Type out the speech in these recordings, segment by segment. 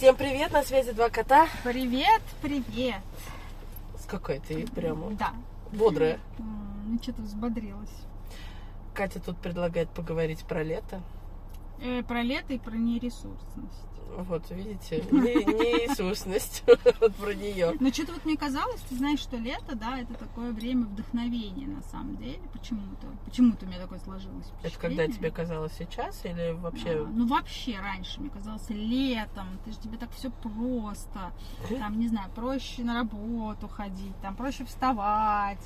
Всем привет, на связи два кота. Привет, привет. С какой ты прямо Да. бодрая. Ну, что-то взбодрилась. Катя тут предлагает поговорить про лето. Э, про лето и про нересурсность. Вот, видите, не, не вот про нее. Но что-то вот мне казалось, ты знаешь, что лето, да, это такое время вдохновения на самом деле. Почему-то. Почему-то у меня такое сложилось Это когда тебе казалось сейчас или А, вообще? Ну, вообще раньше мне казалось летом, ты же тебе так все просто. Там, не знаю, проще на работу ходить, там проще вставать.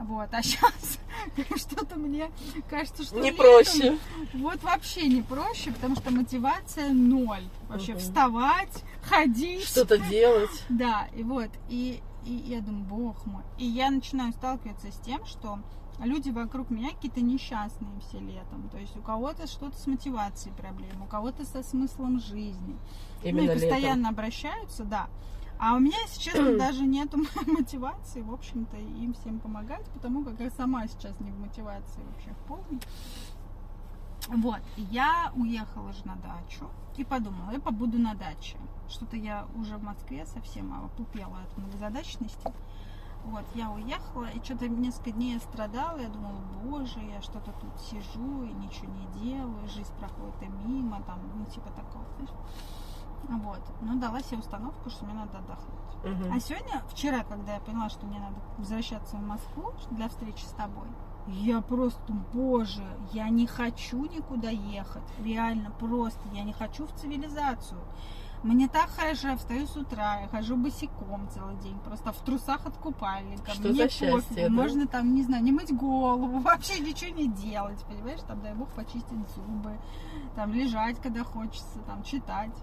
Вот, а сейчас что-то мне кажется, что Не летом проще. Вот вообще не проще, потому что мотивация ноль. Вообще Мгм. вставать, ходить. Что-то делать. Да, и вот, и, и я думаю, бог мой. И я начинаю сталкиваться с тем, что люди вокруг меня какие-то несчастные все летом. То есть у кого-то что-то с мотивацией проблем, у кого-то со смыслом жизни. Именно ну и летом. постоянно обращаются, да. А у меня, если честно, даже нету мотивации, в общем-то, им всем помогать, потому как я сама сейчас не в мотивации вообще в полной. Вот, я уехала же на дачу и подумала, я побуду на даче. Что-то я уже в Москве совсем опупела от многозадачности. Вот, я уехала, и что-то несколько дней я страдала, я думала, боже, я что-то тут сижу и ничего не делаю, жизнь проходит и мимо, там, ну, типа такого, знаешь. Вот, но дала себе установку, что мне надо отдохнуть. Мгм. А сегодня, вчера, когда я поняла, что мне надо возвращаться в Москву для встречи с тобой, я просто, боже, я не хочу никуда ехать. Реально, просто, я не хочу в цивилизацию. Мне так хорошо, я встаю с утра, я хожу босиком целый день, просто в трусах от купальника. Что Мне за счастье, пофигу, да? можно там, не знаю, не мыть голову, вообще ничего не делать, понимаешь, там, дай бог, почистить зубы, там, лежать, когда хочется, там, читать.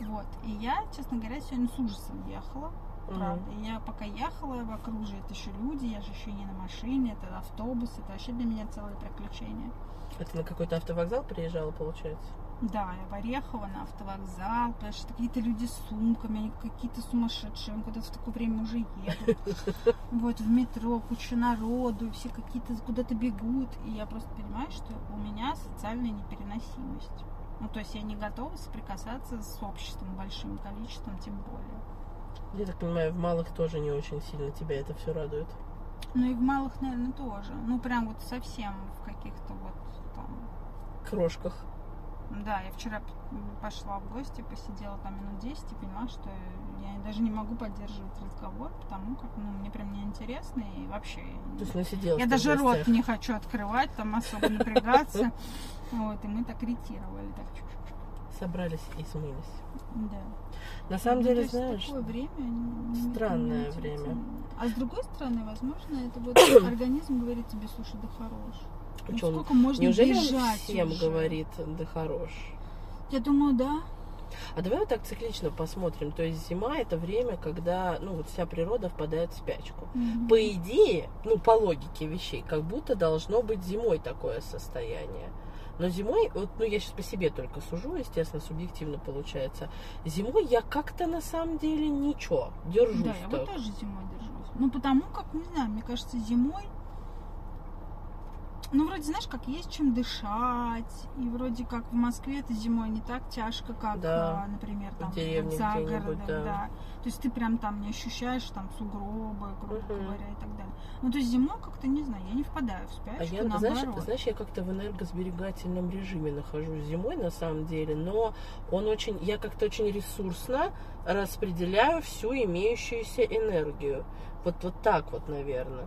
Вот, и я, честно говоря, сегодня с ужасом ехала, правда. И Я пока ехала, вокруг же это еще люди, я же еще не на машине, это автобус, это вообще для меня целое приключение. Это на какой-то автовокзал приезжала, получается? Да, я в Орехово на автовокзал, потому что какие-то люди с сумками, они какие-то сумасшедшие, они куда-то в такое время уже едут. Вот в метро куча народу, все какие-то куда-то бегут, и я просто понимаю, что у меня социальная непереносимость. Ну, то есть я не готова соприкасаться с обществом большим количеством, тем более. Я так понимаю, в малых тоже не очень сильно тебя это все радует. Ну и в малых, наверное, тоже. Ну, прям вот совсем в каких-то вот там... Крошках. Да, я вчера пошла в гости, посидела там минут 10 и поняла, что я даже не могу поддерживать разговор, потому как, ну, мне прям неинтересно и вообще... То есть насиделась Я даже рот не хочу открывать, там особо напрягаться. Вот, и мы так ретировали, так чуть-чуть. Собрались и смылись. Да. На самом Ну, деле, есть знаешь, такое время не- странное не время. А с другой стороны, возможно, это вот организм говорит тебе, слушай, да хорош. Ну, Причем, сколько можно неужели бежать всем уже? говорит, да хорош? Я думаю, да. А давай вот так циклично посмотрим. То есть зима это время, когда ну, вот вся природа впадает в спячку. Мгм. По идее, ну по логике вещей, как будто должно быть зимой такое состояние. Но зимой, вот, ну я сейчас по себе только сужу, естественно, субъективно получается. Зимой я как-то на самом деле ничего, держусь Да, я так. вот тоже зимой держусь. Ну, потому как, не знаю, мне кажется, зимой... Ну, вроде, знаешь, как есть чем дышать, и вроде как в Москве это зимой не так тяжко, как, Да, а, например, там в деревне за городом, да. То есть ты прям там не ощущаешь там сугробы, грубо Мгм. говоря, и так далее. Ну, то есть зимой как-то, не знаю, я не впадаю в А спячку, я, наоборот. знаешь, знаешь, я как-то в энергосберегательном режиме нахожусь зимой на самом деле, но он очень, я как-то очень ресурсно распределяю всю имеющуюся энергию. Вот, вот так вот, наверное.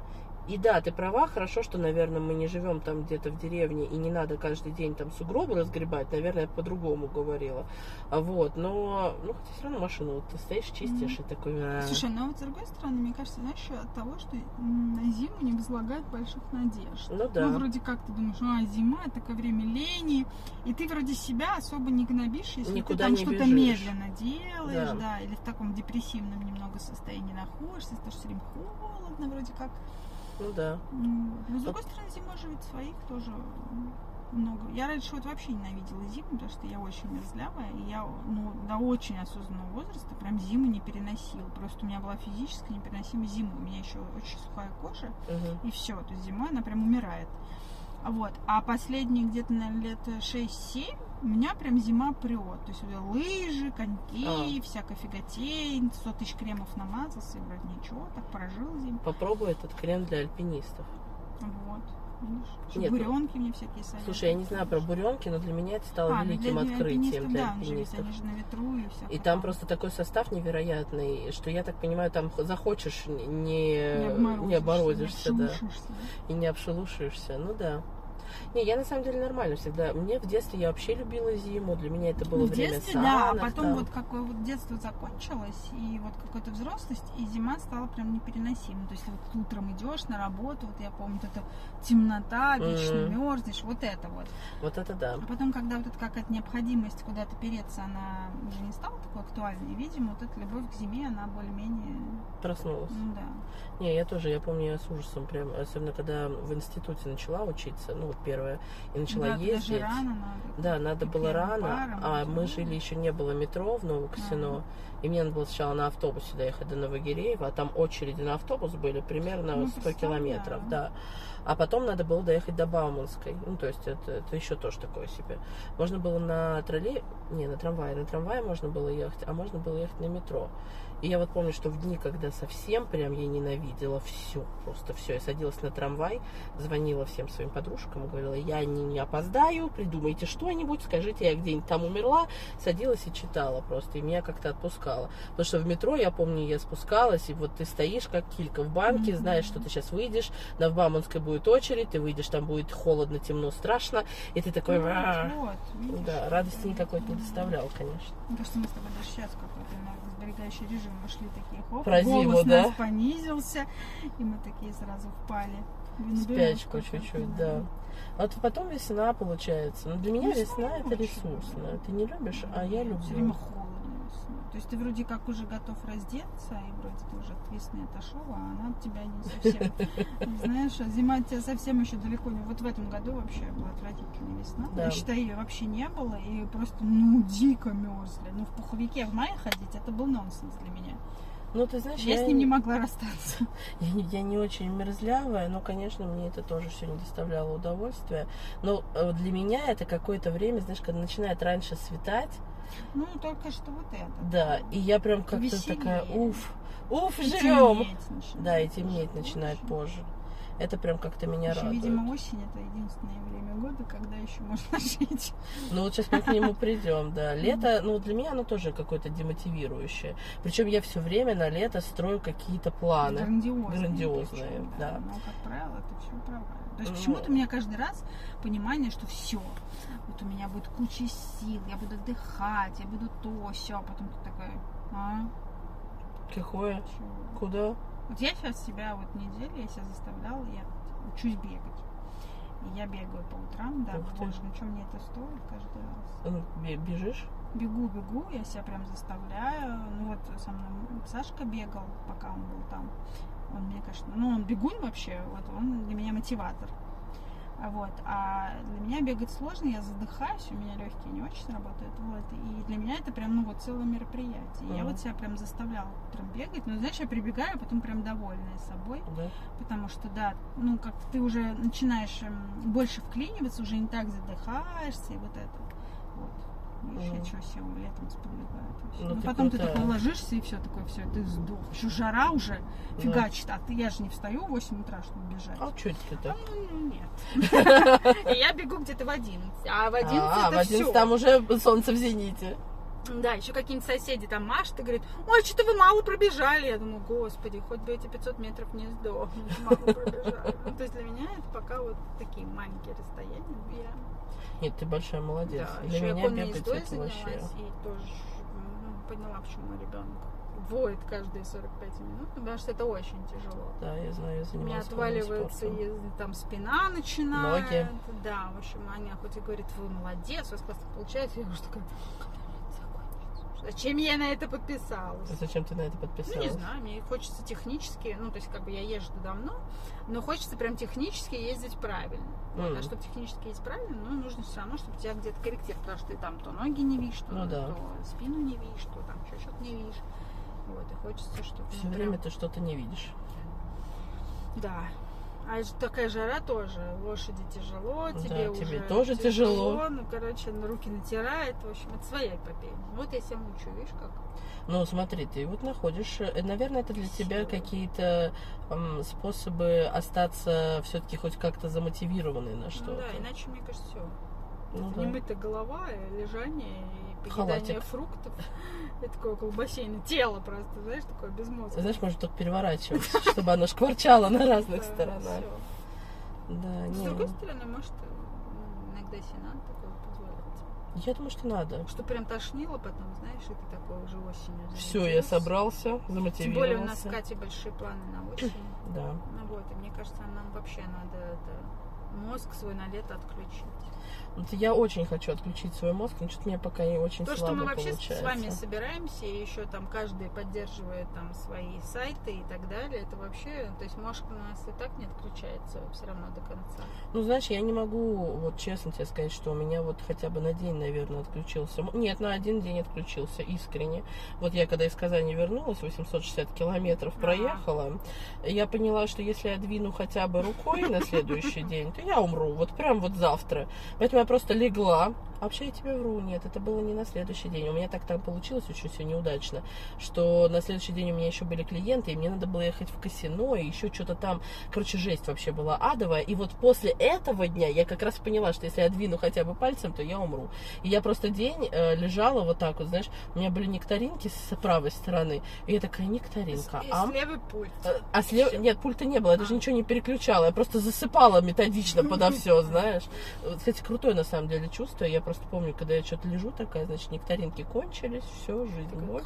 И да, ты права, хорошо, что, наверное, мы не живем там где-то в деревне, и не надо каждый день там сугробы разгребать, наверное, я по-другому говорила. А Вот, но, ну, хотя все равно машину вот ты стоишь, чистишь, и такой... «А». Слушай, но вот с другой стороны, мне кажется, знаешь, от того, что на зиму не возлагают больших надежд. Ну да. Ну, вроде как ты думаешь, а, зима, это такое время лени, и ты вроде себя особо не гнобишь, если Никуда ты там что-то медленно делаешь, Да. да. или в таком депрессивном немного состоянии находишься, потому что все время холодно вроде как. Ну да. Ну. Но с другой стороны, зимой же ведь своих тоже много. Я раньше вот вообще ненавидела зиму, потому что я очень мерзлявая, и я ну, до очень осознанного возраста прям зиму не переносила. Просто у меня была физически непереносимая зима. У меня еще очень сухая кожа, Мгм. и все. То есть зимой она прям умирает. Вот. А последние где-то, наверное, лет 6-7 у меня прям зима прет. То есть лыжи, коньки, А. всякая фиготень, 100 тысяч кремов намазался, и вроде ничего, так прожил зиму. Попробуй этот крем для альпинистов. Вот. Нет, буренки мне всякие советуют. Слушай, я не знаю про буренки, но для меня это стало А, ну, великим для открытием для да, они же ведь, альпинистов. они же на ветру и все. И там просто такой состав невероятный, что я так понимаю, там захочешь не, не, не обморозишься, да, и не обшелушишься. Ну да. Не, я на самом деле нормально всегда. Мне в детстве я вообще любила зиму. Для меня это было Ну, в время детстве, да, а санок потом там. вот какое вот детство закончилось, и вот какая-то взрослость, и зима стала прям непереносимой. То есть вот утром идешь на работу, вот я помню, вот эта темнота, вечно Мгм. мерзнешь, вот это вот. Вот это да. А потом, когда вот эта какая-то необходимость куда-то переться, она уже не стала такой актуальной, видимо, вот эта любовь к зиме, она более-менее, Проснулась. ну да. Не, я тоже, я помню, я с ужасом прям, особенно когда в институте начала учиться, ну вот первое, и начала да, ездить. рано надо. Да, надо И было рано, паром, а мы жили, еще не было метро в Новокосино, и мне надо было сначала на автобусе доехать до Новогиреева, а там очереди на автобус были примерно Ну, 100 представляю. километров, да. А потом надо было доехать до Бауманской, ну, то есть это, это еще тоже такое себе. Можно было на троллей, не, на трамвае, на трамвае можно было ехать, а можно было ехать на метро. И я вот помню, что в дни, когда совсем прям я ненавидела все, просто все, я садилась на трамвай, звонила всем своим подружкам говорила, я не, не опоздаю, придумайте что-нибудь, скажите, я где-нибудь там умерла, садилась и читала просто, и меня как-то отпускало. Потому что в метро, я помню, я спускалась, и вот ты стоишь как килька в банке, знаешь, что ты сейчас выйдешь, на Бауманской будет очередь, ты выйдешь, там будет холодно, темно, страшно, и ты такой... Ну, вот, видишь? Да, радости никакой не доставлял, конечно. Мне кажется, мы с тобой даже сейчас какой-то энергосберегающий режим вошли такие хоп, Про голос зиму, да? понизился, и мы такие сразу впали. спячку чуть-чуть, да. А вот потом весна получается. Но для меня Весна весна это очень ресурсная. Ты не любишь, а я Все время люблю. холодно весной. То есть ты вроде как уже готов раздеться, и вроде ты уже от весны отошел, а она от тебя не совсем. Знаешь, а зима от тебя совсем еще далеко не... Вот в этом году вообще была отвратительная весна. Да. Я считаю, ее вообще не было, и просто, ну, дико мерзли. Ну, в пуховике в мае ходить, это был нонсенс для меня. Ну, ты знаешь, Я с ним не могла расстаться. я, не- я не очень мерзлявая, но, конечно, мне это тоже все не доставляло удовольствия. Но э, для меня это какое-то время, знаешь, когда начинает раньше светать, Ну, только что вот это. да, и я прям как-то такая, уф, уф, И начинает. Да, и темнеть начинает позже. Это прям как-то меня Еще, радует. видимо, осень это единственное время года, когда еще можно жить. Ну вот сейчас мы к нему придем, да. Лето, ну для меня оно тоже какое-то демотивирующее. Причем я все время на лето строю какие-то планы. Грандиозные. Грандиозные, причем, да. Но, как правило, это все провально. То есть Ну. почему-то у меня каждый раз понимание, что все, вот у меня будет куча сил, я буду отдыхать, я буду то, все, а потом ты такой, а, Какое? чё? Куда? Вот я сейчас себя вот неделю, я себя заставляла, я учусь бегать. И я бегаю по утрам, да, Ух боже, ну что мне это стоит каждый раз? Бе- Бежишь? Бегу, бегу, я себя прям заставляю. Ну вот со мной Сашка бегал, пока он был там. Он мне, конечно, ну он бегун вообще, вот он для меня мотиватор. Вот. А для меня бегать сложно, я задыхаюсь, у меня легкие не очень работают. Вот. И для меня это прям, ну вот, целое мероприятие. И Я вот себя прям заставляла утром бегать. Но знаешь, я прибегаю, а потом прям довольная собой. Да. Потому что, да, ну, как ты уже начинаешь эм, больше вклиниваться, уже не так задыхаешься, и вот это. Вот. Мгм. что сел летом сподвигаю. то есть. Ну, Ну, потом ты крутая. такой ложишься, и все такое, все, ты сдох. Еще жара уже фигачит, а ты, я же не встаю в 8 утра, чтобы бежать. А что ты так? Ну, нет. И я бегу где-то в 11. А в 11 а, это в 11 всё. там уже солнце в зените. Да, еще какие-нибудь соседи там машут и говорят, ой, что-то вы мало пробежали. Я думаю, господи, хоть бы эти 500 метров не сдохнуть, мало пробежали. Ну, то есть для меня это пока вот такие маленькие расстояния. Я, Нет, ты большая молодец. да, Для еще меня бегать это вообще. занялась и тоже ну, поняла, почему ребенок воет каждые 45 минут, потому что это очень тяжело. Да, я знаю, я У меня отваливается, и там спина начинает. Ноги. Да, в общем, Аня хоть и говорит, вы молодец, у вас классно получается. Я уже такая. Зачем я на это подписалась? Зачем ты на это Ну, не подписалась? знаю, мне хочется технически, ну, то есть, как бы я езжу давно, но хочется прям технически ездить правильно. Вот, М. а чтобы технически ездить правильно, ну, нужно все равно, чтобы тебя где-то корректир, потому что ты там то ноги не видишь, то, Ну да. то спину не видишь, то там еще что-то не видишь. Вот, и хочется, чтобы... Все ну, время прям- ты что-то не видишь. Да. А такая жара тоже. Лошади тяжело, Да, тебе уже тебе тоже тяжело. Ну, короче, на руки натирает. В общем, это своя эпопея. Вот я себя мучаю, видишь, как. Ну, смотри, ты вот находишь, э, наверное, это для тебя Силы. какие-то м, способы остаться все-таки хоть как-то замотивированной на Ну что-то. да, иначе, мне кажется, все. Ну да. Немытая голова, лежание, и поедание Халатик. фруктов. И такое около бассейна. Тело просто, знаешь, такое без мозга. Знаешь, может только переворачиваться, чтобы оно шкварчало на разных сторонах. Да, С другой ну, стороны, может, иногда себе надо такое позволять. я думаю, что надо. Что прям тошнило потом, знаешь, и ты такой уже осенью Все, я замотивировался. собрался, Тем более у нас с замотивировался. Катей большие планы на осень. Да. Ну вот, и мне кажется, нам вообще надо это, мозг свой на лето отключить. Вот я очень хочу отключить свой мозг, но что-то мне пока не очень То, слабо что мы вообще получается. с вами собираемся, и еще там каждый поддерживает там свои сайты и так далее, это вообще, то есть мозг у нас и так не отключается все равно до конца. Ну, знаешь, я не могу, вот честно тебе сказать, что у меня вот хотя бы на день, наверное, отключился. Нет, на один день отключился, искренне. Вот я когда из Казани вернулась, 860 километров проехала, я поняла, что если я двину хотя бы рукой на следующий день, то я умру, вот прям вот завтра. Поэтому я просто легла. А Вообще я тебе вру, нет, это было не на следующий день. У меня так там получилось очень все неудачно, что на следующий день у меня еще были клиенты, и мне надо было ехать в казино, и еще что-то там, короче, жесть вообще была адовая. И вот после этого дня я как раз поняла, что если я двину хотя бы пальцем, то я умру. И я просто день э, лежала вот так вот, знаешь, у меня были нектаринки с правой стороны, и я такая, нектаринка, И ам, с левый пульт. Э, А слева... Нет, пульта не было, я даже А. ничего не переключала, я просто засыпала методично подо все, знаешь. Вот, Кстати, крутое на самом деле чувство. Я просто помню, когда я что-то лежу такая, значит, нектаринки кончились, все, жизнь боль.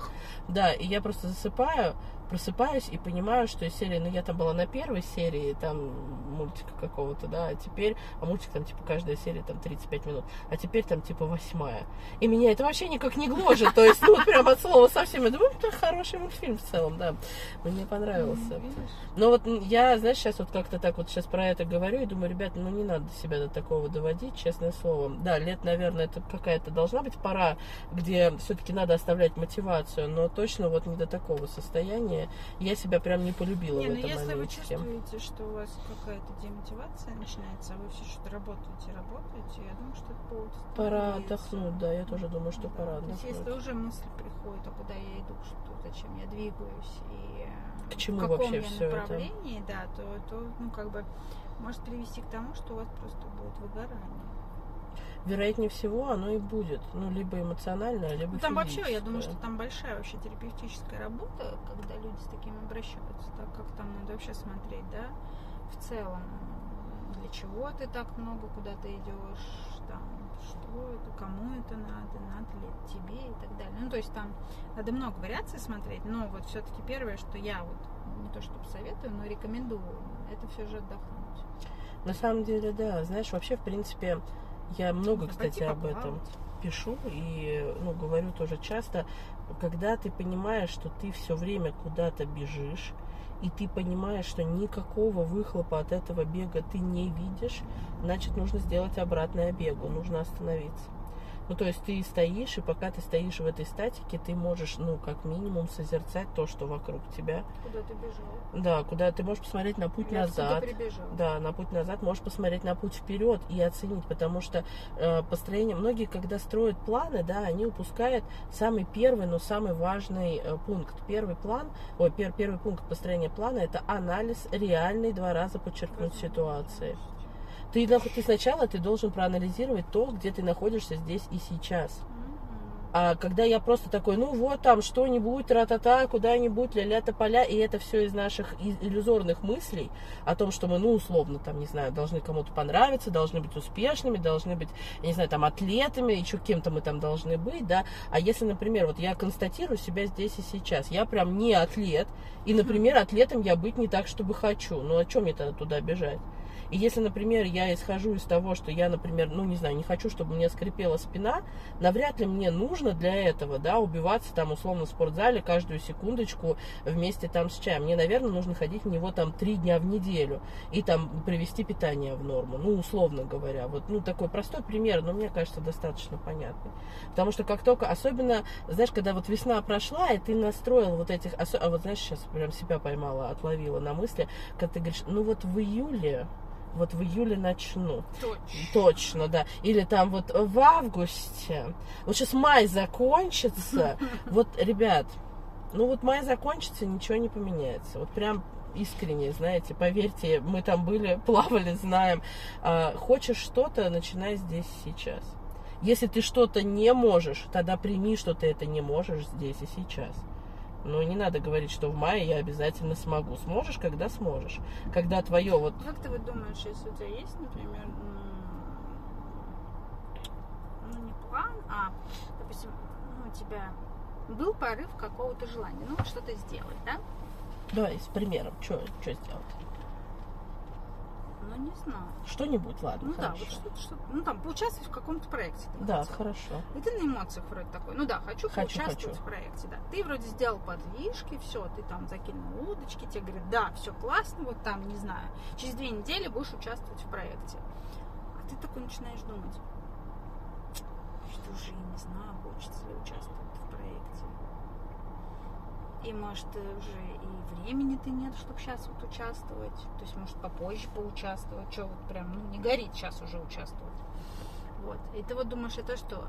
Да, и я просто засыпаю, просыпаюсь и понимаю, что из серии, ну я там была на первой серии, там мультика какого-то, да, а теперь, а мультик там типа каждая серия там 35 минут, а теперь там типа восьмая. И меня это вообще никак не гложет, то есть, ну прям от слова совсем, я думаю, это хороший мультфильм в целом, да, мне понравился. Видишь? Но вот я, знаешь, сейчас вот как-то так вот сейчас про это говорю и думаю, ребят, ну не надо себя до такого доводить, честное слово. Да, лет, наверное, это какая-то должна быть пора, где все-таки надо оставлять мотивацию, но точно вот не до такого состояния. Я себя прям не полюбила Не, в ну этом если вы моменте. чувствуете, что у вас какая-то демотивация начинается, а вы все что-то работаете, работаете, я думаю, что это повод Пора отдохнуть, да, я тоже думаю, что Да, пора То есть отдохнуть. если уже мысль приходит, а куда я иду, что, зачем я двигаюсь и К чему в каком вообще я это? направлении, да, то, то, ну, как бы может привести к тому, что у вас просто будет выгорание. Вероятнее всего, оно и будет. Ну, либо эмоциональное, либо Ну, там вообще, я думаю, что там большая вообще терапевтическая работа, когда люди с таким обращаются, так как там надо вообще смотреть, да, в целом, для чего ты так много куда ты идешь, там, что это, кому это надо, надо ли это тебе и так далее. Ну, то есть там надо много вариаций смотреть, но вот все-таки первое, что я вот не то чтобы советую, но рекомендую, это все же отдохнуть. На самом деле, да. Знаешь, вообще, в принципе, я много, Да, кстати, пойти об этом пишу и ну, говорю тоже часто, когда ты понимаешь, что ты все время куда-то бежишь, и ты понимаешь, что никакого выхлопа от этого бега ты не видишь, значит, нужно сделать обратное бегу, нужно остановиться. Ну, то есть ты стоишь, и пока ты стоишь в этой статике, ты можешь, ну, как минимум, созерцать то, что вокруг тебя. Куда ты бежал? Да, куда ты можешь посмотреть на путь откуда назад. прибежал? Да, на путь назад можешь посмотреть на путь вперед и оценить, потому что э, построение, многие, когда строят планы, да, они упускают самый первый, но самый важный э, пункт. Первый план, ой, пер- первый пункт построения плана это анализ реальный, два раза подчеркнуть ситуации. Ты, ты сначала ты должен проанализировать то, где ты находишься здесь и сейчас. А когда я просто такой, ну вот там что-нибудь, тра-та-та, куда-нибудь, ля-ля поля, и это все из наших иллюзорных мыслей о том, что мы, ну, условно, там, не знаю, должны кому-то понравиться, должны быть успешными, должны быть, я не знаю, там, атлетами, еще кем-то мы там должны быть, да. А если, например, вот я констатирую себя здесь и сейчас, я прям не атлет, и, например, атлетом я быть не так, чтобы хочу, ну, о чем мне тогда туда бежать? И если, например, я исхожу из того, что я, например, ну, не знаю, не хочу, чтобы меня скрипела спина, навряд ли мне нужно нужно для этого, да, убиваться там условно в спортзале каждую секундочку вместе там с чаем. Мне, наверное, нужно ходить в него там три дня в неделю и там привести питание в норму, ну, условно говоря. Вот, ну, такой простой пример, но мне кажется, достаточно понятный. Потому что как только, особенно, знаешь, когда вот весна прошла, и ты настроил вот этих, а вот знаешь, сейчас прям себя поймала, отловила на мысли, когда ты говоришь, ну вот в июле вот в июле начну. Точно. Точно, да. Или там вот в августе. Вот сейчас май закончится. Вот, ребят, ну вот май закончится, ничего не поменяется. Вот прям искренне, знаете, поверьте, мы там были, плавали, знаем. А, хочешь что-то, начинай здесь сейчас. Если ты что-то не можешь, тогда прими, что ты это не можешь здесь и сейчас. Но не надо говорить, что в мае я обязательно смогу. Сможешь, когда сможешь. Когда твое вот... Как ты вот думаешь, если у тебя есть, например, ну не план, а, допустим, ну, у тебя был порыв какого-то желания, ну, что-то сделать, да? Давай с примером, что сделать? Ну, не знаю. Что-нибудь, ладно, Ну хорошо. да, вот что-то, что ну там, поучаствовать в каком-то проекте. Да, хотел. хорошо. И ты на эмоциях вроде такой, ну да, хочу, Хочу, поучаствовать хочу. в проекте, да. Ты вроде сделал подвижки, все, ты там закинул удочки, тебе говорят, да, все классно, вот там, не знаю, через две недели будешь участвовать в проекте. А ты такой начинаешь думать, что уже и не знаю, хочется ли участвовать. И может уже и времени ты нет, чтобы сейчас вот участвовать. То есть, может, попозже поучаствовать. Что вот прям, ну, не горит сейчас уже участвовать. Вот. И ты вот думаешь, это что?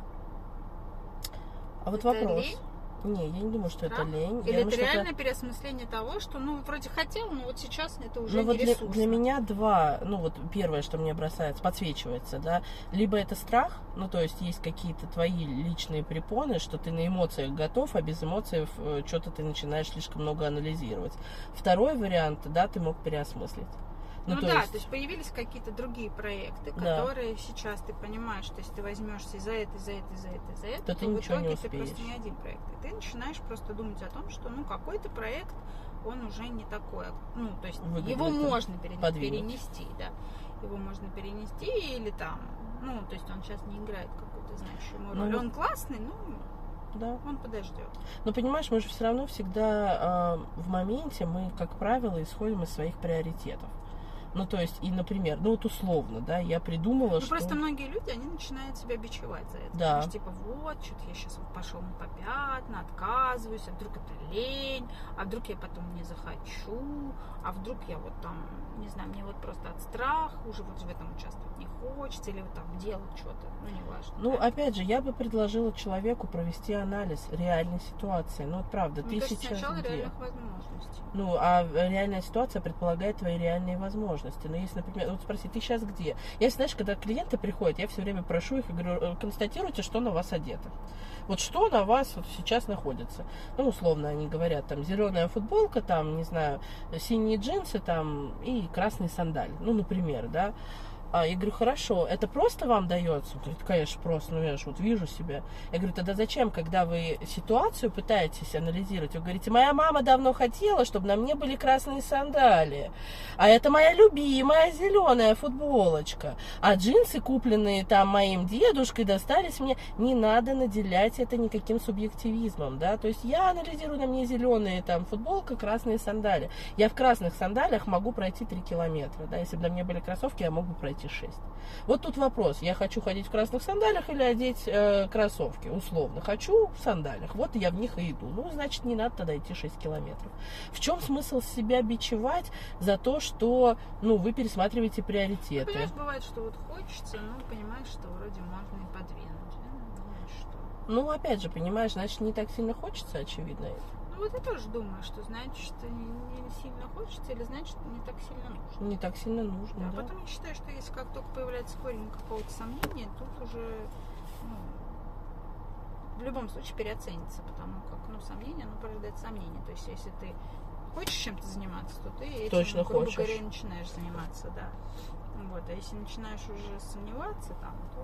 А вот Это вопрос. лень? Не, я не думаю, что это Страх? лень. Или Я думаю, это что это- реальное переосмысление того, что, ну, вроде хотел, но вот сейчас это уже Ну не вот для, для меня два, ну вот первое, что мне бросается, подсвечивается, да, либо это страх, ну то есть есть какие-то твои личные препоны, что ты на эмоциях готов, а без эмоций что-то ты начинаешь слишком много анализировать. Второй вариант, да, ты мог переосмыслить. Ну, то да, есть- то есть появились какие-то другие проекты, Да. которые сейчас ты понимаешь, что если ты возьмешься за это, за это, за это, за это, То ты в итоге ты просто не один проект. И ты начинаешь просто думать о том, что ну какой-то проект, он уже не такой. Ну, то есть Выгодно его можно подвинуть. перенести, да. Его можно перенести или там, ну, то есть он сейчас не играет какую-то значимую Ну, роль. вот- он классный, но Да. он подождет. Но понимаешь, мы же все равно всегда э, в моменте, мы, как правило, исходим из своих приоритетов. Ну, то есть, и, например, ну вот условно, да, я придумала, Ну, что... просто многие люди, они начинают себя бичевать за это. Да. Потому что, типа, вот, что-то я сейчас пошел на попятна, отказываюсь, а вдруг это лень, а вдруг я потом не захочу, а вдруг я вот там, не знаю, мне вот просто от страха уже вот в этом участвовать не хочется, или вот там делать что-то, ну, не важно. Ну, опять же, я бы предложила человеку провести анализ реальной ситуации. Ну, вот правда, Мне ты кажется, сейчас сначала где? реальных возможностей. Ну, а реальная ситуация предполагает твои реальные возможности. Но если, например, вот спроси, ты сейчас где? Я, знаешь, когда клиенты приходят, я все время прошу их и говорю, «Э, констатируйте, что на вас одето. Вот что на вас вот сейчас находится. Ну, условно, они говорят, там, зеленая футболка, там, не знаю, синие джинсы, там, и красный сандаль. Ну, например, да. А я говорю, хорошо, это просто вам дается? Говорит, конечно, просто, ну я же вот вижу себя. Я говорю, тогда зачем, когда вы ситуацию пытаетесь анализировать, вы говорите, моя мама давно хотела, чтобы на мне были красные сандалии, а это моя любимая зеленая футболочка, а джинсы, купленные там моим дедушкой, достались мне, не надо наделять это никаким субъективизмом, да, то есть я анализирую, на мне зеленые там футболка, красные сандали. Я в красных сандалях могу пройти 3 километра, да, если бы на мне были кроссовки, я мог бы пройти 6. Вот тут вопрос, я хочу ходить в красных сандалях или одеть э, кроссовки, условно. Хочу в сандалях, вот я в них и иду. Ну, значит, не надо тогда идти 6 километров. В чем смысл себя бичевать за то, что, ну, вы пересматриваете Ну, приоритеты? понимаешь, бывает, что вот хочется, но понимаешь, что вроде можно и подвинуть. что... Ну, опять же, понимаешь, значит, не так сильно хочется, очевидно. Ну вот я тоже думаю, что значит, не, не сильно хочется, или значит не так сильно нужно. Не так сильно нужно, А да? потом я считаю, что если как только появляется корень какого-то сомнения, тут уже ну, в любом случае переоценится, потому как ну, сомнение, оно порождает сомнение. То есть если ты хочешь чем-то заниматься, то ты этим, Точно грубо хочешь. говоря, начинаешь заниматься, да. Вот, а если начинаешь уже сомневаться там, то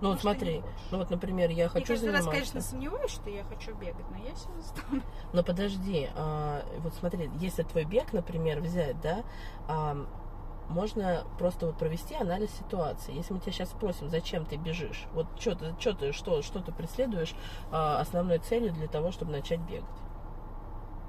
Ну, вот смотри, ну вот, например, я Я хочу каждый раз, заниматься. конечно, сомневаюсь, что я хочу бегать, но я себя заставляю. Но подожди, а, вот смотри, если твой бег, например, взять, да, а, можно просто вот провести анализ ситуации. Если мы тебя сейчас спросим, зачем ты бежишь, вот что ты, что ты, что, что ты преследуешь а, основной целью для того, чтобы начать бегать?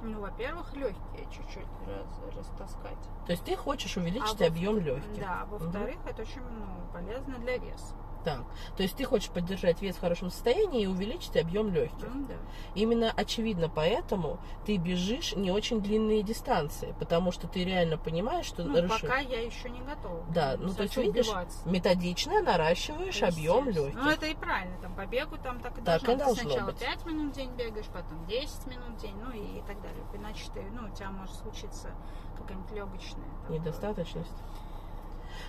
Ну, во-первых, легкие чуть-чуть раз, растаскать. То есть ты хочешь увеличить А объем легких? Да, во-вторых, это очень ну, полезно для веса. Так. То есть ты хочешь поддержать вес в хорошем состоянии и увеличить объем легких. Ну, да. Именно очевидно поэтому ты бежишь не очень длинные дистанции, потому что ты реально понимаешь, что Ну, расшир- пока я еще не готова. Да, ну то есть видишь, методично наращиваешь объем легких. Ну, это и правильно, там по бегу там так и Так должно. и Ты должно сначала быть. 5 минут в день бегаешь, потом 10 минут в день, ну и так далее. Иначе ты, ну, у тебя может случиться какая-нибудь легочная. там, Недостаточность.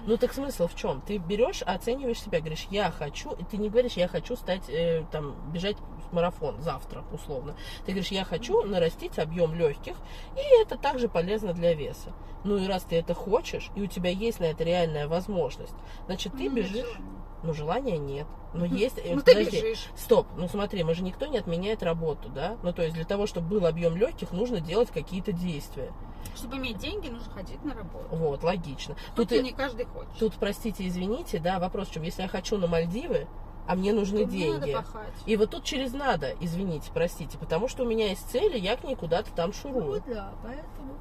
Ну так смысл в чем? Ты берешь, оцениваешь себя, говоришь, я хочу, и ты не говоришь, я хочу стать, э, там, бежать в марафон завтра, условно. Ты говоришь, я хочу нарастить объем легких, и это также полезно для веса. Ну и раз ты это хочешь, и у тебя есть на это реальная возможность, значит, ты Ну, бежишь. Ну, желания нет. Но есть... э, Ну, ты подожди. бежишь. Стоп, ну смотри, мы же никто не отменяет работу, да? Ну, то есть для того, чтобы был объем легких, нужно делать какие-то действия. Чтобы иметь деньги, нужно ходить на работу. Вот, логично. Тут Тут, и не каждый хочет. тут, простите, извините, да, вопрос в чем? Если я хочу на Мальдивы, а мне нужны Тут деньги. И вот тут через надо, извините, простите, потому что у меня есть цели, я к ней куда-то там Ну шурую. да, поэтому.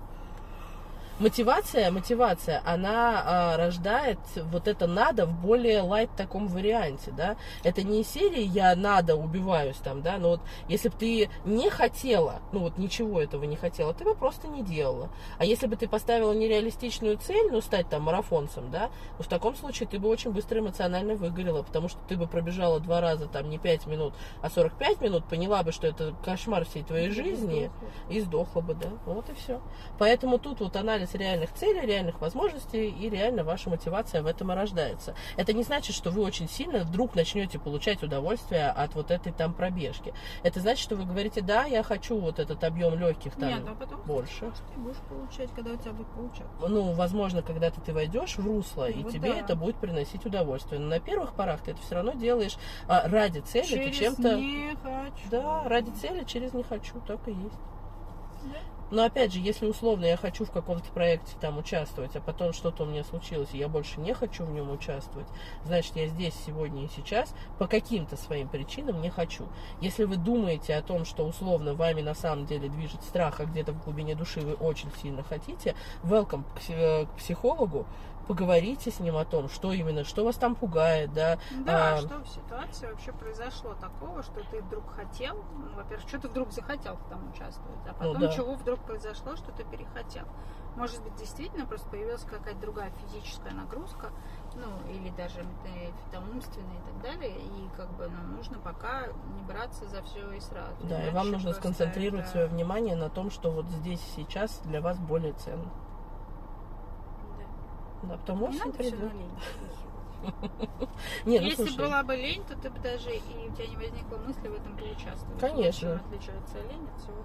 Мотивация, мотивация, она а, рождает вот это надо в более лайт таком варианте, да. Это не из серии я надо убиваюсь там, да, но вот если бы ты не хотела, ну вот ничего этого не хотела, ты бы просто не делала. А если бы ты поставила нереалистичную цель, ну стать там марафонцем, да, ну в таком случае ты бы очень быстро эмоционально выгорела, потому что ты бы пробежала два раза там не 5 минут, а 45 минут, поняла бы, что это кошмар всей твоей жизни, и сдохла бы, да. Вот и все. Поэтому тут вот анализ реальных целей, реальных возможностей и реально ваша мотивация в этом и рождается. Это не значит, что вы очень сильно вдруг начнете получать удовольствие от вот этой там пробежки. Это значит, что вы говорите, да, я хочу вот этот объем легких там Нет, а потом больше. Может, ты будешь получать, когда у тебя будет получаться. Ну, возможно, когда-то ты войдешь в русло, и Ну тебе да. это будет приносить удовольствие. Но на первых порах ты это все равно делаешь а, ради цели, ты Через чем-то... не хочу. Да, ради цели через не хочу, так и есть. Да. Но опять же, если условно я хочу в каком-то проекте там участвовать, а потом что-то у меня случилось, и я больше не хочу в нем участвовать, значит, я здесь, сегодня и сейчас по каким-то своим причинам не хочу. Если вы думаете о том, что условно вами на самом деле движет страх, а где-то в глубине души вы очень сильно хотите, welcome к, э, психологу, поговорите с ним о том, что именно, что вас там пугает, да, Да, А, что в ситуации вообще произошло такого, что ты вдруг хотел, ну, во-первых, что ты вдруг захотел там участвовать, а Ну потом да. чего вдруг произошло, что ты перехотел. Может быть, действительно просто появилась какая-то другая физическая нагрузка, ну, или даже там умственная и так далее, и как бы, ну, нужно пока не браться за все и сразу. да, и вам нужно сконцентрировать это- свое внимание на том, что вот здесь сейчас для вас более ценно. Да. Да, потом Не осень надо все на лень ну Если была бы лень, то ты бы даже и у тебя не возникла мысли в этом поучаствовать. Конечно. Отличается лень от всего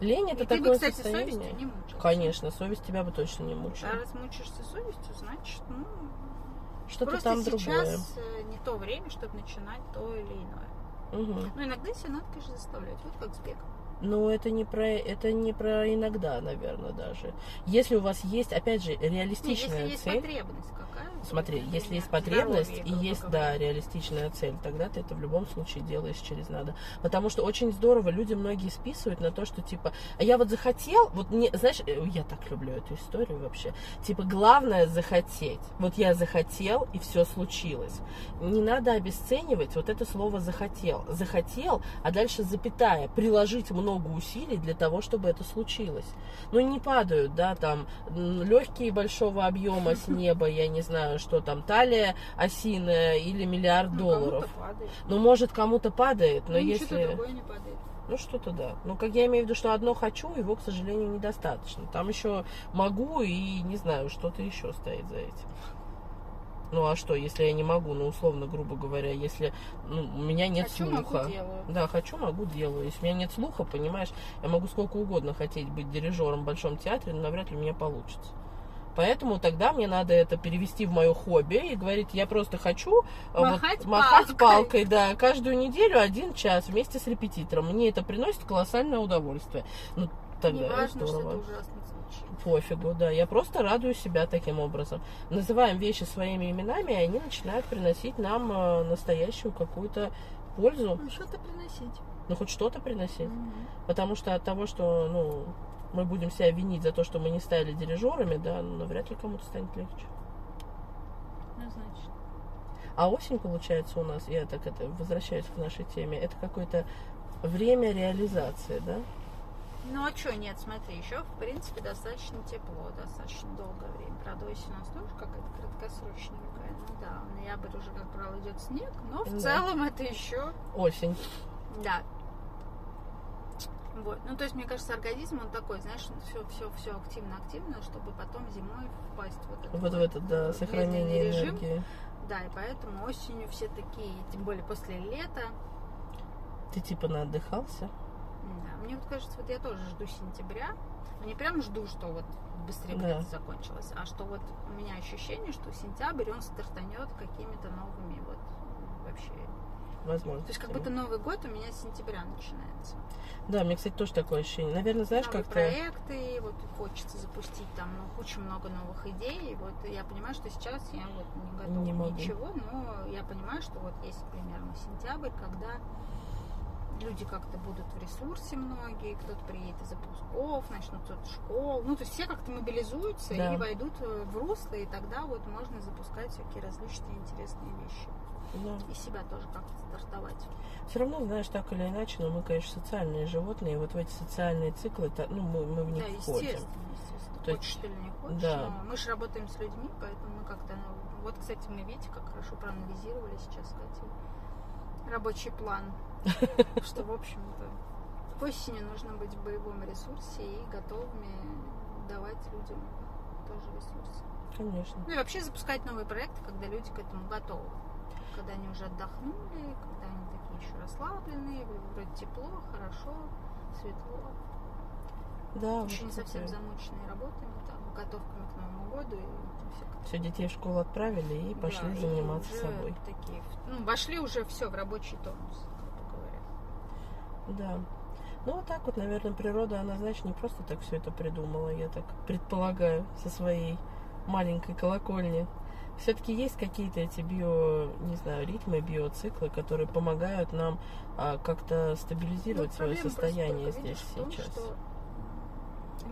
лень это И ты бы, такое кстати, состояние. совестью не мучился. Конечно, совесть тебя бы точно не А мучила. раз мучаешься совестью, значит, ну, Что-то там другое. сейчас э, не то время, чтобы начинать то или иное. Мгм. Но иногда себя надо, конечно, заставлять. Вот как с бегом. Но это не про это не про иногда, наверное, даже. Если у вас есть, опять же, Не, если реалистичная есть цель. потребность. Смотри, если есть потребность и есть, да, реалистичная цель, тогда ты это в любом случае делаешь через надо. Потому что очень здорово, люди многие списывают на то, что типа, а я вот захотел, вот не, знаешь, э, я так люблю эту историю вообще. Типа, главное захотеть. Вот я захотел, и все случилось. Не надо обесценивать вот это слово захотел. Захотел, а дальше запятая, приложить много усилий для того, чтобы это случилось. Ну, не падают, да, там, легкие большого объема с неба, я не знаю, что там, талия осиная или миллиард Ну, долларов. Ну, может, кому-то падает, но Ну, если... другое не падает. Ну, что-то да. Ну, как я имею в виду, что одно хочу, его, к сожалению, недостаточно. Там еще могу и, не знаю, что-то еще стоит за этим. Ну, а что, если я не могу, ну, условно, грубо говоря, если ну, у меня нет Хочу, слуха. могу, делаю. Да, хочу, могу, делаю. Если у меня нет слуха, понимаешь, я могу сколько угодно хотеть быть дирижером в Большом театре, но навряд ли у меня получится. Поэтому тогда мне надо это перевести в мое хобби и говорить, я просто хочу э, Махать вот, махать палкой. да, каждую неделю один час вместе с репетитором. Мне это приносит колоссальное удовольствие. Ну, тогда Не важно, что здорово. это ужасно звучит. Пофигу, да. Я просто радую себя таким образом. Называем вещи своими именами, и они начинают приносить нам э, настоящую какую-то пользу. Ну, что-то приносить. Ну, хоть что-то приносить. Мгм. Потому что от того, что, ну, мы будем себя винить за то, что мы не стали дирижерами, да, ну, навряд ли кому-то станет легче. Ну, значит. А осень, получается, у нас, я так это возвращаюсь к нашей теме, это какое-то время реализации, да? Ну а что, нет, смотри, еще в принципе достаточно тепло, достаточно долгое время. Правда, осень у нас тоже какая-то краткосрочненькая. Ну да, в ноябрь уже, как правило, идет снег, но в Да. целом это еще, Осень. да. Вот. Ну, то есть, мне кажется, организм, он такой, знаешь, все, все, все активно-активно, чтобы потом зимой впасть в этот Вот в этот, да, сохранение режим. энергии. Да, и поэтому осенью все такие, тем более после лета, Ты типа наотдыхался? Да, мне вот кажется, вот я тоже жду сентября. Но не прям жду, что вот быстрее бы Да. закончилось, а что вот у меня ощущение, что сентябрь он стартанет какими-то новыми вот вообще. Возможно. То есть как будто Новый год у меня с сентября начинается. Да, мне, кстати, тоже такое ощущение. Наверное, знаешь, Новые как-то... проекты, вот хочется запустить там ну, очень много новых идей. И вот я понимаю, что сейчас я вот не готова Не могу. ничего, но я понимаю, что вот есть примерно сентябрь, когда люди как-то будут в ресурсе многие, кто-то приедет из отпусков, начнут кто-то школ. Ну, то есть все как-то мобилизуются Да. и войдут э, в русло, и тогда вот можно запускать всякие различные интересные вещи. Да. И себя тоже как-то стартовать. Все равно, знаешь, так или иначе, но мы, конечно, социальные животные, и вот в эти социальные циклы, ну, мы, мы в них да, входим. естественно, естественно. То хочешь ты или не хочешь, да. но мы же работаем с людьми, поэтому мы как-то, ну, вот, кстати, мы, видите, как хорошо проанализировали сейчас, кстати, рабочий план, что, в общем-то, к осени нужно быть в боевом ресурсе и готовыми давать людям тоже ресурсы. Конечно. Ну и вообще запускать новые проекты, когда люди к этому готовы. Когда они уже отдохнули, когда они такие еще расслабленные, вроде тепло, хорошо, светло. Да, Еще не совсем такое. замученные работами, там, готовками к Новому году и всякое. Все, детей в школу отправили и пошли Да, и заниматься уже собой. Такие, ну, вошли уже все в рабочий тонус, грубо говоря. Да. Ну, вот так вот, наверное, природа, она, знаешь, не просто так все это придумала, я так предполагаю, со своей маленькой колокольни. Все-таки есть какие-то эти био, не знаю, ритмы, биоциклы, которые помогают нам а, как-то стабилизировать Ну, свое просто состояние только, здесь видишь, том, сейчас. что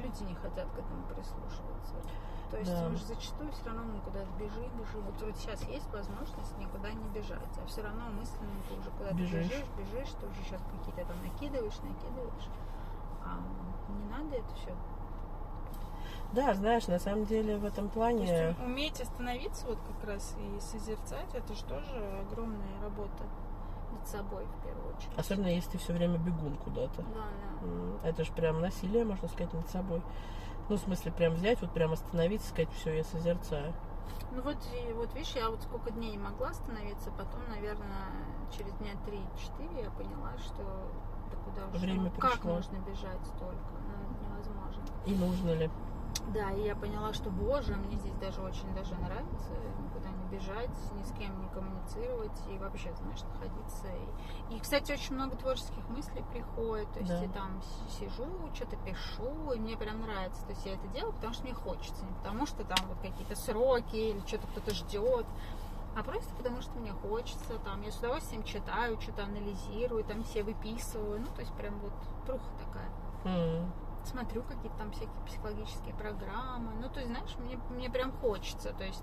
люди не хотят к этому прислушиваться. То есть Да. мы же зачастую все равно мы куда-то бежим, бежим. Вот вроде сейчас есть возможность никуда не бежать, а все равно мысленно ты уже куда-то Бежишь. бежишь, бежишь, ты уже сейчас какие-то там накидываешь, накидываешь. А не надо это все. Да, знаешь, на самом деле в этом плане... уметь остановиться вот как раз и созерцать, это же тоже огромная работа над собой в первую очередь. Особенно если ты все время бегун куда-то. Да, да. Это же прям насилие, можно сказать, над собой. Ну, в смысле, прям взять, вот прям остановиться, сказать, все, я созерцаю. Ну вот, и вот видишь, я вот сколько дней не могла остановиться, потом, наверное, через дня 3-4 я поняла, что да куда уж, Время ну, как пришло. можно бежать столько, ну, невозможно. И нужно ли? Да, и я поняла, что, боже, мне здесь даже очень даже нравится никуда не бежать, ни с кем не коммуницировать и вообще, знаешь, находиться. И, и, кстати, очень много творческих мыслей приходит, то есть Да. я там сижу, что-то пишу, и мне прям нравится. То есть я это делаю, потому что мне хочется, не потому что там вот какие-то сроки или что-то кто-то ждет. А просто потому что мне хочется, там, я с удовольствием читаю, что-то анализирую, там все выписываю, ну, то есть прям вот труха такая М, смотрю какие-то там всякие психологические программы. Ну, то есть, знаешь, мне, мне прям хочется. То есть,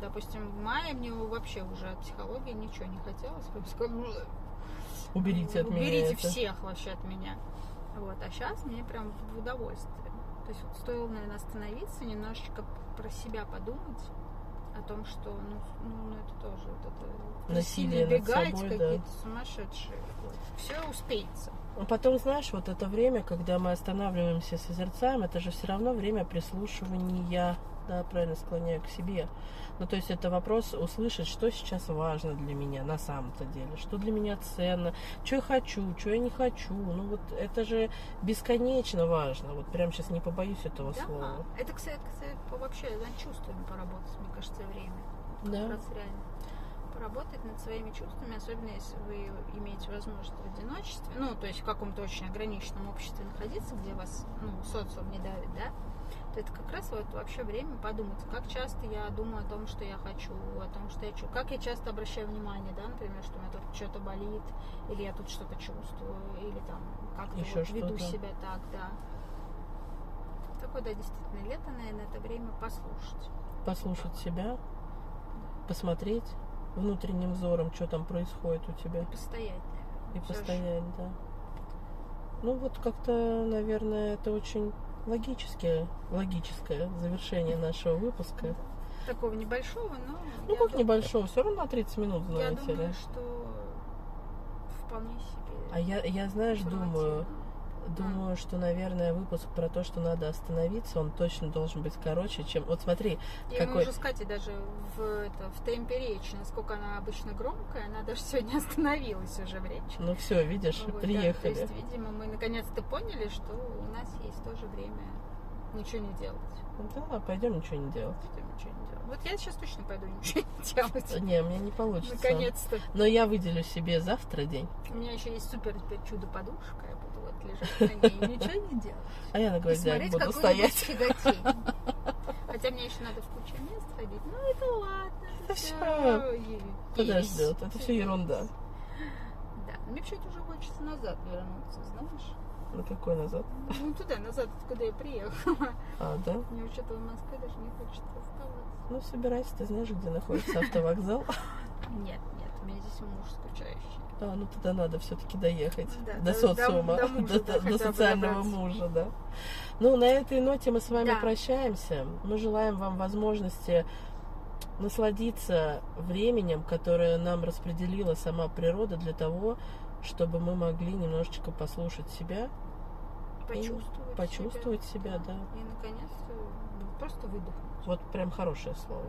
допустим, в мае мне вообще уже от психологии ничего не хотелось. Прям сказала, Уберите от меня Уберите это. всех вообще от меня. Вот. А сейчас мне прям в удовольствие. То есть вот стоило, наверное, остановиться, немножечко про себя подумать о том, что ну, ну, ну, это тоже вот это Насилие над собой, да. какие-то сумасшедшие. Вот. Все успеется. Потом, знаешь, вот это время, когда мы останавливаемся, созерцаем, это же все равно время прислушивания, да, правильно склоняю к себе. Ну, то есть это вопрос услышать, что сейчас важно для меня на самом-то деле, что для меня ценно, что я хочу, что я не хочу. Ну, вот это же бесконечно важно. Вот прям сейчас не побоюсь этого Да, слова. это, кстати, кстати, вообще над чувствами поработать, мне кажется, время. Да. Как раз реально. Поработать над своими чувствами, особенно если вы имеете возможность в одиночестве, ну, то есть в каком-то очень ограниченном обществе находиться, где вас, ну, социум не давит, да, то это как раз вот вообще время подумать, как часто я думаю о том, что я хочу, о том, что я хочу, как я часто обращаю внимание, да, например, что у меня тут что-то болит, или я тут что-то чувствую, или там как-то Еще вот веду себя так, да. Такое, да, действительно, лето, наверное, это время послушать. Послушать себя, посмотреть внутренним взором, что там происходит у тебя. И постоять. И Всё же. постоять, да. Ну вот как-то, наверное, это очень логическое, логическое завершение нашего выпуска. Такого небольшого, но... Ну я как дум- небольшого, все равно на 30 минут, Я знаете думаю, ли. что вполне себе А я, я знаешь, думаю. Думаю, что, наверное, выпуск про то, что надо остановиться, он точно должен быть короче, чем... Вот смотри, И какой- уже Катей даже в, это, в темпе речи, насколько она обычно громкая, она даже сегодня остановилась уже в речи. ну все, видишь, Вот, да, приехали. то есть, видимо, мы наконец-то поняли, что у нас есть тоже время ничего не делать. Да, пойдем ничего не делать. Что ничего не делать. Вот я сейчас точно пойду ничего не делать. Не, меня не получится. Наконец-то. Но я выделю себе завтра день. У меня еще есть супер чудо-подушка. Я буду вот лежать на ней и ничего не делать. А я на гвоздях буду стоять. Хотя мне еще надо в кучу мест ходить. Ну, это ладно. Это всё всё е- Подождет. Это все ерунда. Да, мне почему-то уже хочется назад вернуться, знаешь? На какой назад? Ну, туда, назад, откуда я приехала. А, да? Мне что-то в Москве даже не хочется оставаться. Ну, собирайся, ты знаешь, где находится автовокзал. Нет, нет, у меня здесь муж скучающий. А, ну тогда надо все-таки доехать Да, до до- социума, до- до мужа, до, до социального мужа, да. Ну, на этой ноте мы с вами Да. прощаемся. Мы желаем вам возможности насладиться временем, которое нам распределила сама природа для того, чтобы мы могли немножечко послушать себя, Почувствовать, почувствовать себя, да. И, наконец-то, ну, просто выдохнуть. Вот прям хорошее слово.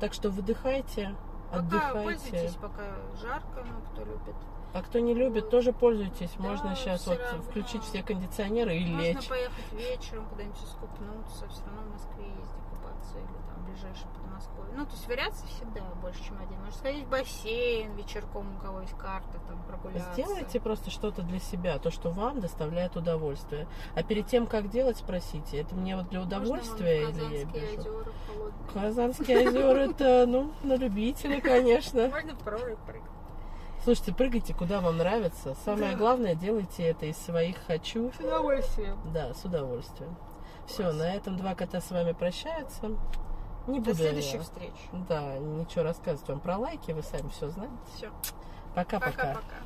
Так что выдыхайте, Пока отдыхайте. пользуйтесь, пока жарко, ну, кто любит. А кто не любит, Вот. тоже пользуйтесь. Да, Можно сейчас вот равно. включить все кондиционеры и Можно лечь. поехать вечером куда-нибудь искупнуться, все равно в Москве есть купаться или там ближайшее Подмосковье. Ну, то есть вариаций всегда больше, чем один. Можно сходить в бассейн вечерком, у кого есть карта, там прогуляться. Сделайте просто что-то для себя, то, что вам доставляет удовольствие. А перед тем, как делать, спросите, это мне вот для Можно удовольствия вон в или я Казанские бежу? озера холодные. Казанские озера, это, ну, на любителя, конечно. Можно в прыгать. Слушайте, прыгайте, куда вам нравится. Самое Да. главное, делайте это из своих «хочу». С удовольствием. Да, с удовольствием. Все, на этом два кота с вами прощаются. Не До буду я, следующих встреч. Да, ничего рассказывать вам про лайки, вы сами все знаете. Все. Пока-пока. Пока-пока.